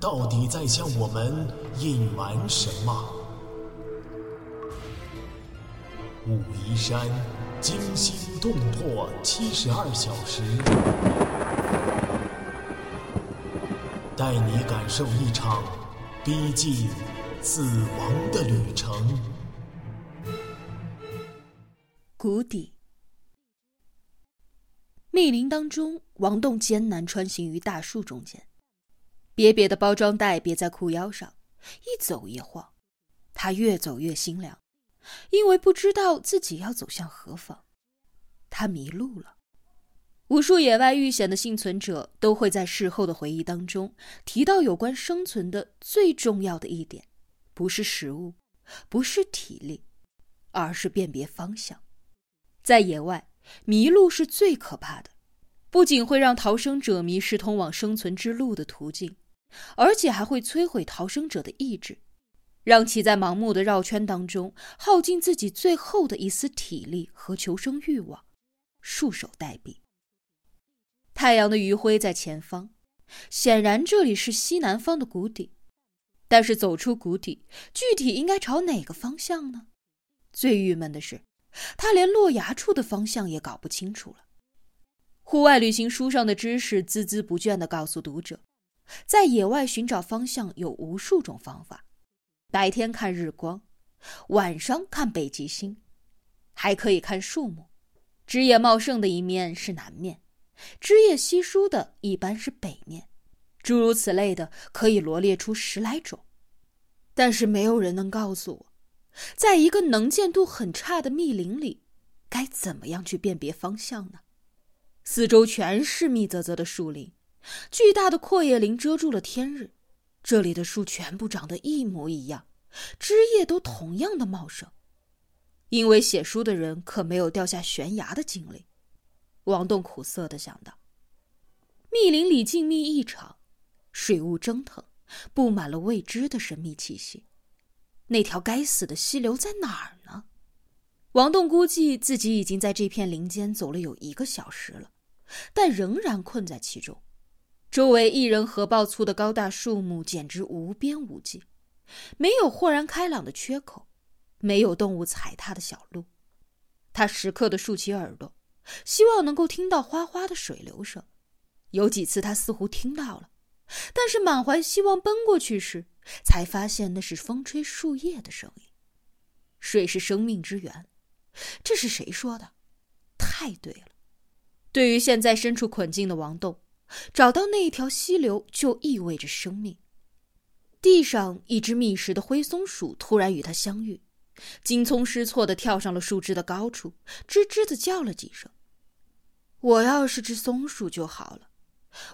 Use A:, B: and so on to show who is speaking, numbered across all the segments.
A: 到底在向我们隐瞒什么？武夷山惊心动魄七十二小时，带你感受一场逼近死亡的旅程。
B: 谷底，密林当中，王栋艰难穿行于大树中间，瘪瘪的包装袋别在裤腰上，一走一晃，他越走越心凉。因为不知道自己要走向何方，他迷路了。无数野外遇险的幸存者都会在事后的回忆当中提到有关生存的最重要的一点，不是食物，不是体力，而是辨别方向。在野外，迷路是最可怕的，不仅会让逃生者迷失通往生存之路的途径，而且还会摧毁逃生者的意志。让其在盲目的绕圈当中耗尽自己最后的一丝体力和求生欲望，束手待毙。太阳的余晖在前方，显然这里是西南方的谷底，但是走出谷底，具体应该朝哪个方向呢？最郁闷的是，他连落崖处的方向也搞不清楚了。户外旅行书上的知识孜孜不倦地告诉读者，在野外寻找方向有无数种方法。白天看日光，晚上看北极星，还可以看树木。枝叶茂盛的一面是南面，枝叶稀疏的一般是北面。诸如此类的，可以罗列出十来种。但是没有人能告诉我，在一个能见度很差的密林里，该怎么样去辨别方向呢？四周全是密啧啧的树林，巨大的阔叶林遮住了天日。这里的树全部长得一模一样，枝叶都同样的茂盛。因为写书的人可没有掉下悬崖的经历，王栋苦涩的想到。密林里静谧异常，水雾蒸腾，布满了未知的神秘气息。那条该死的溪流在哪儿呢？王栋估计自己已经在这片林间走了有一个小时了，但仍然困在其中。周围一人合抱粗的高大树木简直无边无际，没有豁然开朗的缺口，没有动物踩踏的小路。他时刻的竖起耳朵，希望能够听到哗哗的水流声。有几次他似乎听到了，但是满怀希望奔过去时，才发现那是风吹树叶的声音。水是生命之源，这是谁说的？太对了。对于现在身处困境的王栋。找到那一条溪流，就意味着生命。地上一只觅食的灰松鼠突然与他相遇，惊匆失措的跳上了树枝的高处，吱吱的叫了几声。我要是只松鼠就好了。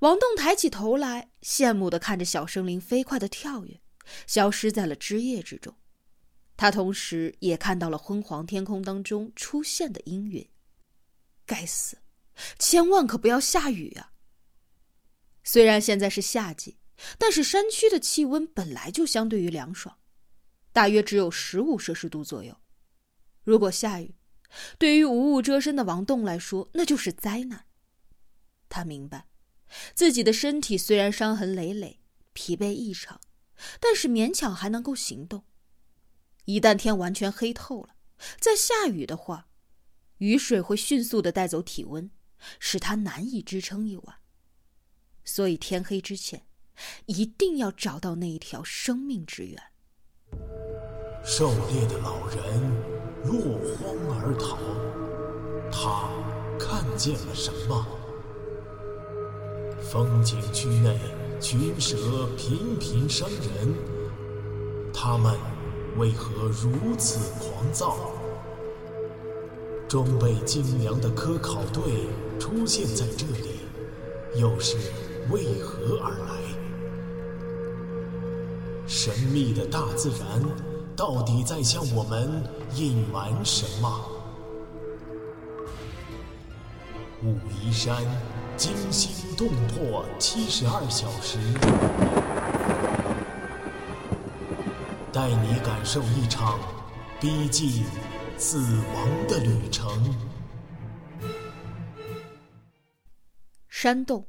B: 王栋抬起头来，羡慕的看着小生灵飞快的跳跃，消失在了枝叶之中。他同时也看到了昏黄天空当中出现的阴云。该死，千万可不要下雨啊！虽然现在是夏季，但是山区的气温本来就相对于凉爽，大约只有十五摄氏度左右。如果下雨，对于无物遮身的王栋来说，那就是灾难。他明白，自己的身体虽然伤痕累累、疲惫异常，但是勉强还能够行动。一旦天完全黑透了，再下雨的话，雨水会迅速的带走体温，使他难以支撑一晚。所以天黑之前，一定要找到那一条生命之源。
A: 狩猎的老人落荒而逃，他看见了什么？风景区内群蛇频频伤人，他们为何如此狂躁？装备精良的科考队出现在这里，又是？为何而来？神秘的大自然到底在向我们隐瞒什么？武夷山惊心动魄七十二小时，带你感受一场逼近死亡的旅程。
B: 山洞。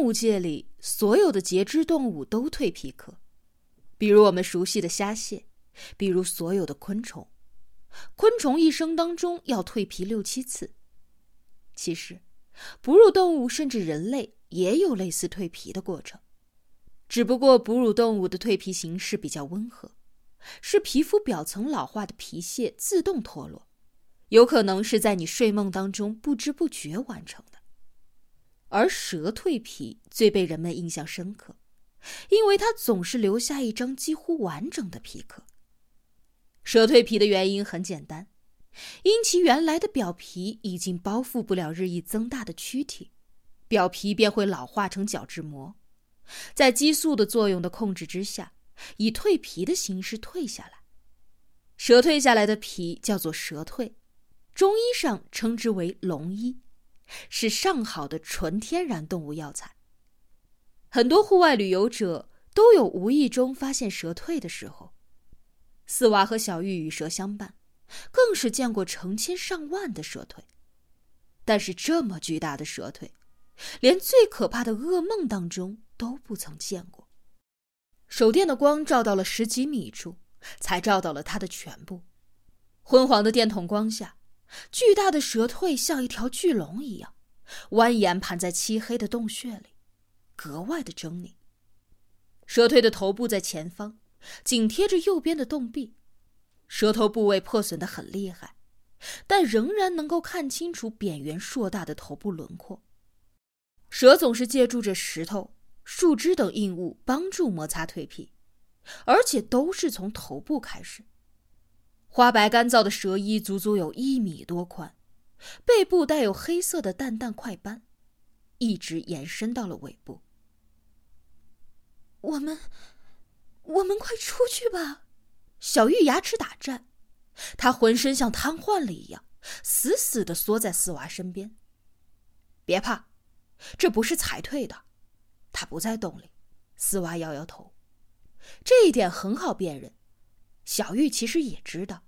B: 动物界里所有的节肢动物都蜕皮壳，比如我们熟悉的虾蟹，比如所有的昆虫。昆虫一生当中要蜕皮六七次。其实，哺乳动物甚至人类也有类似蜕皮的过程，只不过哺乳动物的蜕皮形式比较温和，是皮肤表层老化的皮屑自动脱落，有可能是在你睡梦当中不知不觉完成的。而蛇蜕皮最被人们印象深刻，因为它总是留下一张几乎完整的皮壳。蛇蜕皮的原因很简单，因其原来的表皮已经包覆不了日益增大的躯体，表皮便会老化成角质膜，在激素的作用的控制之下，以蜕皮的形式蜕下来。蛇蜕下来的皮叫做蛇蜕，中医上称之为龙衣。是上好的纯天然动物药材。很多户外旅游者都有无意中发现蛇蜕的时候。四娃和小玉与蛇相伴，更是见过成千上万的蛇蜕。但是这么巨大的蛇蜕，连最可怕的噩梦当中都不曾见过。手电的光照到了十几米处，才照到了它的全部。昏黄的电筒光下。巨大的蛇蜕像一条巨龙一样，蜿蜒盘在漆黑的洞穴里，格外的狰狞。蛇蜕的头部在前方，紧贴着右边的洞壁，蛇头部位破损的很厉害，但仍然能够看清楚扁圆硕大的头部轮廓。蛇总是借助着石头、树枝等硬物帮助摩擦蜕皮，而且都是从头部开始。花白干燥的蛇衣足足有一米多宽，背部带有黑色的淡淡块斑，一直延伸到了尾部。我们，我们快出去吧！小玉牙齿打颤，她浑身像瘫痪了一样，死死的缩在四娃身边。别怕，这不是才退的，他不在洞里。四娃摇摇头，这一点很好辨认。小玉其实也知道，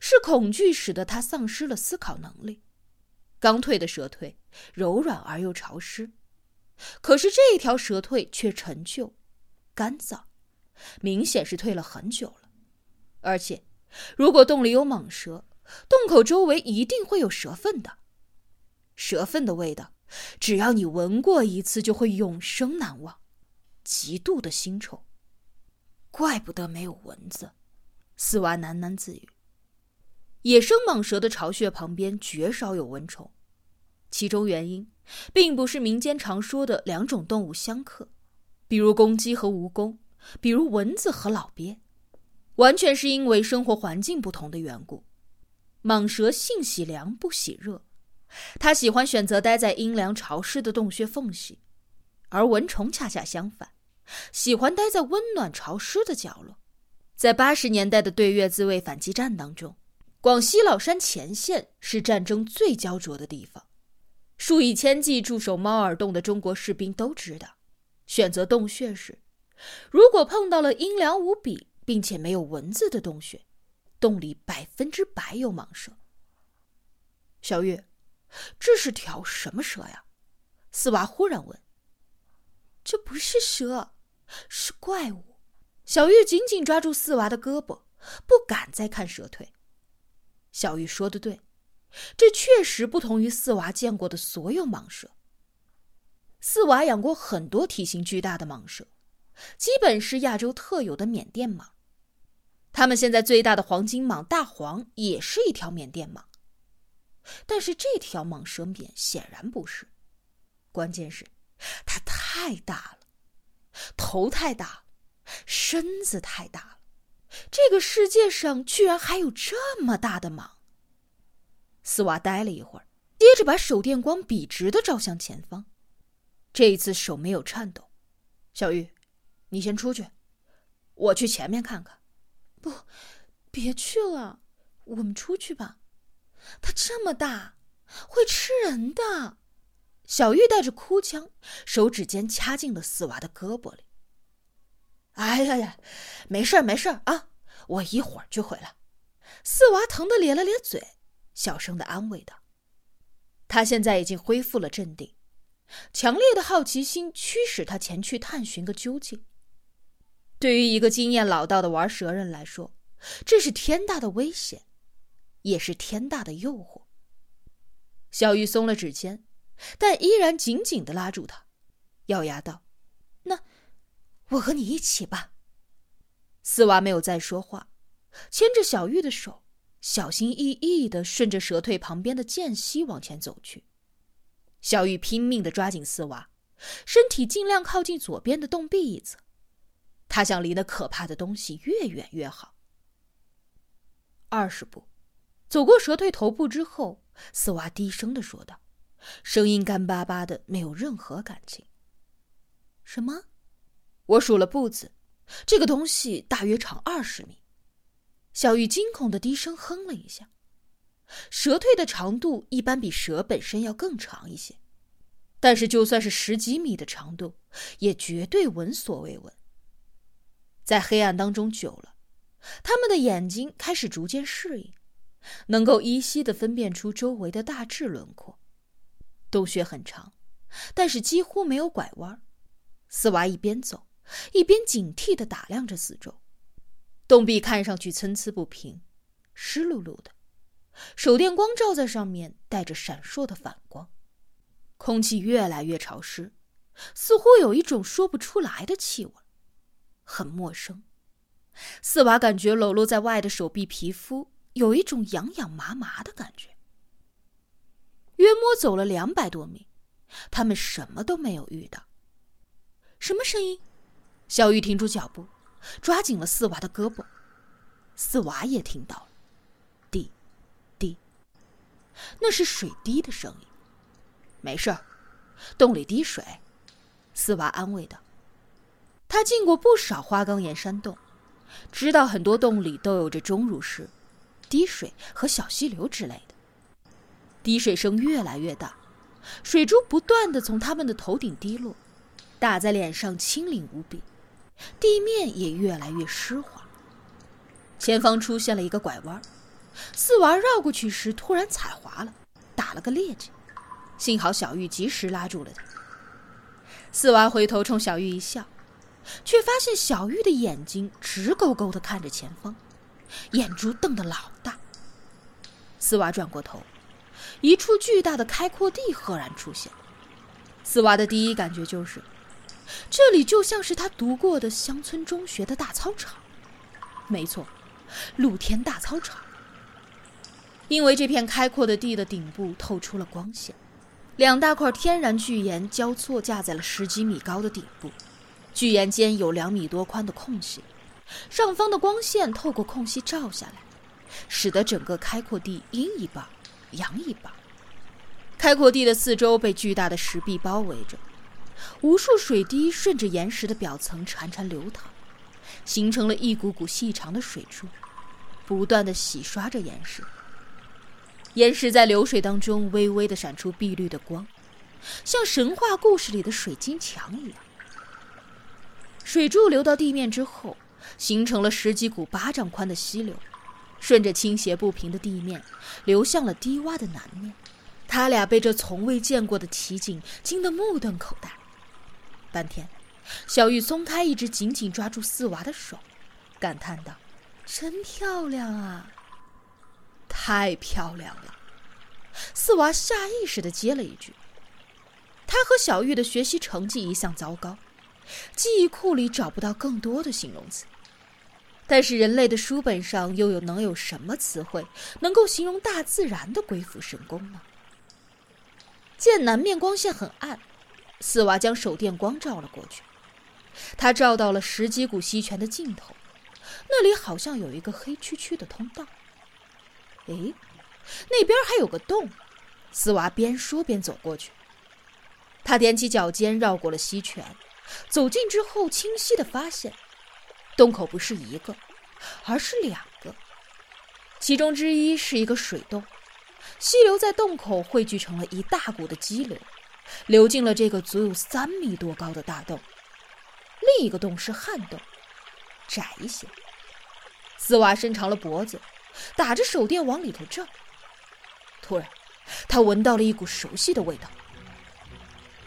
B: 是恐惧使得他丧失了思考能力。刚蜕的蛇蜕柔软而又潮湿，可是这条蛇蜕却陈旧、干燥，明显是蜕了很久了。而且，如果洞里有蟒蛇，洞口周围一定会有蛇粪的。蛇粪的味道，只要你闻过一次，就会永生难忘，极度的腥臭。怪不得没有蚊子。四娃喃喃自语：“野生蟒蛇的巢穴旁边绝少有蚊虫，其中原因并不是民间常说的两种动物相克，比如公鸡和蜈蚣，比如蚊子和老鳖，完全是因为生活环境不同的缘故。蟒蛇性喜凉不喜热，它喜欢选择待在阴凉潮湿的洞穴缝隙，而蚊虫恰恰相反，喜欢待在温暖潮湿的角落。”在八十年代的对越自卫反击战当中，广西老山前线是战争最焦灼的地方。数以千计驻守猫耳洞的中国士兵都知道，选择洞穴时，如果碰到了阴凉无比并且没有蚊子的洞穴，洞里百分之百有蟒蛇。小玉，这是条什么蛇呀？四娃忽然问。这不是蛇，是怪物。小玉紧紧抓住四娃的胳膊，不敢再看蛇腿。小玉说的对，这确实不同于四娃见过的所有蟒蛇。四娃养过很多体型巨大的蟒蛇，基本是亚洲特有的缅甸蟒。他们现在最大的黄金蟒大黄也是一条缅甸蟒，但是这条蟒蛇缅显然不是。关键是，它太大了，头太大。身子太大了，这个世界上居然还有这么大的蟒。四娃呆了一会儿，接着把手电光笔直的照向前方。这一次手没有颤抖。小玉，你先出去，我去前面看看。
C: 不，别去了，我们出去吧。它这么大，会吃人的。
B: 小玉带着哭腔，手指尖掐进了四娃的胳膊里。哎呀呀，没事儿没事儿啊，我一会儿就回来。四娃疼得咧了咧嘴，小声的安慰道：“他现在已经恢复了镇定，强烈的好奇心驱使他前去探寻个究竟。对于一个经验老道的玩蛇人来说，这是天大的危险，也是天大的诱惑。”小玉松了指尖。但依然紧紧的拉住他，咬牙道：“
C: 那我和你一起吧。”
B: 四娃没有再说话，牵着小玉的手，小心翼翼的顺着蛇蜕旁边的间隙往前走去。小玉拼命的抓紧四娃，身体尽量靠近左边的洞壁一侧，他想离那可怕的东西越远越好。二十步，走过蛇蜕头部之后，四娃低声的说道。声音干巴巴的，没有任何感情。什么？我数了步子，这个东西大约长二十米。小玉惊恐的低声哼了一下。蛇蜕的长度一般比蛇本身要更长一些，但是就算是十几米的长度，也绝对闻所未闻。在黑暗当中久了，他们的眼睛开始逐渐适应，能够依稀的分辨出周围的大致轮廓。洞穴很长，但是几乎没有拐弯。四娃一边走，一边警惕地打量着四周。洞壁看上去参差不平，湿漉漉的，手电光照在上面，带着闪烁的反光。空气越来越潮湿，似乎有一种说不出来的气味，很陌生。四娃感觉裸露在外的手臂皮肤有一种痒痒麻麻的感觉。约摸走了两百多米，他们什么都没有遇到。什么声音？小玉停住脚步，抓紧了四娃的胳膊。四娃也听到了，滴，滴，那是水滴的声音。没事儿，洞里滴水。四娃安慰道。他进过不少花岗岩山洞，知道很多洞里都有着钟乳石、滴水和小溪流之类的。滴水声越来越大，水珠不断的从他们的头顶滴落，打在脸上清灵无比，地面也越来越湿滑。前方出现了一个拐弯，四娃绕过去时突然踩滑了，打了个趔趄，幸好小玉及时拉住了他。四娃回头冲小玉一笑，却发现小玉的眼睛直勾勾的看着前方，眼珠瞪得老大。四娃转过头。一处巨大的开阔地赫然出现，四娃的第一感觉就是，这里就像是他读过的乡村中学的大操场。没错，露天大操场。因为这片开阔的地的顶部透出了光线，两大块天然巨岩交错架在了十几米高的顶部，巨岩间有两米多宽的空隙，上方的光线透过空隙照下来，使得整个开阔地阴一半。阳一半，开阔地的四周被巨大的石壁包围着，无数水滴顺着岩石的表层潺潺流淌，形成了一股股细长的水柱，不断的洗刷着岩石。岩石在流水当中微微的闪出碧绿的光，像神话故事里的水晶墙一样。水柱流到地面之后，形成了十几股巴掌宽的溪流。顺着倾斜不平的地面，流向了低洼的南面。他俩被这从未见过的奇景惊得目瞪口呆。半天，小玉松开一直紧紧抓住四娃的手，感叹道：“真漂亮啊！太漂亮了！”四娃下意识的接了一句。他和小玉的学习成绩一向糟糕，记忆库里找不到更多的形容词。但是人类的书本上又有能有什么词汇能够形容大自然的鬼斧神工呢？见南面光线很暗，四娃将手电光照了过去，他照到了十几股溪泉的尽头，那里好像有一个黑黢黢的通道。诶，那边还有个洞。四娃边说边走过去，他踮起脚尖绕过了溪泉，走近之后，清晰的发现，洞口不是一个，而是两个。其中之一是一个水洞，溪流在洞口汇聚成了一大股的激流，流进了这个足有三米多高的大洞。另一个洞是旱洞，窄一些。四娃伸长了脖子，打着手电往里头照。突然，他闻到了一股熟悉的味道。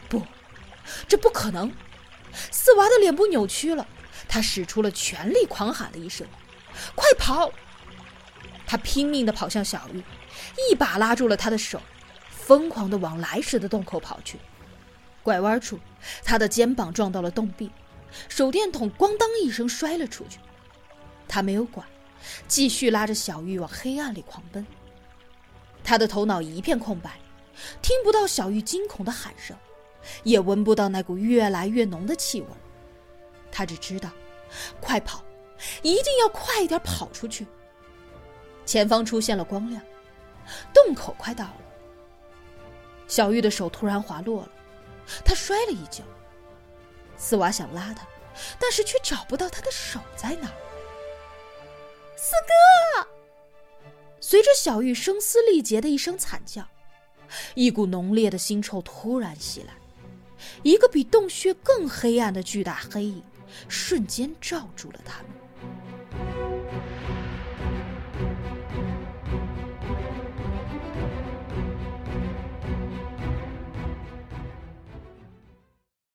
B: 不，这不可能！四娃的脸部扭曲了，他使出了全力，狂喊了一声：“快跑！”他拼命地跑向小玉，一把拉住了他的手，疯狂地往来时的洞口跑去。拐弯处，他的肩膀撞到了洞壁，手电筒咣当一声摔了出去。他没有管，继续拉着小玉往黑暗里狂奔。他的头脑一片空白，听不到小玉惊恐的喊声。也闻不到那股越来越浓的气味，他只知道，快跑，一定要快一点跑出去。前方出现了光亮，洞口快到了。小玉的手突然滑落了，他摔了一跤。四娃想拉他，但是却找不到他的手在哪。
C: 四哥！
B: 随着小玉声嘶力竭的一声惨叫，一股浓烈的腥臭突然袭来。一个比洞穴更黑暗的巨大黑影，瞬间罩住了他们。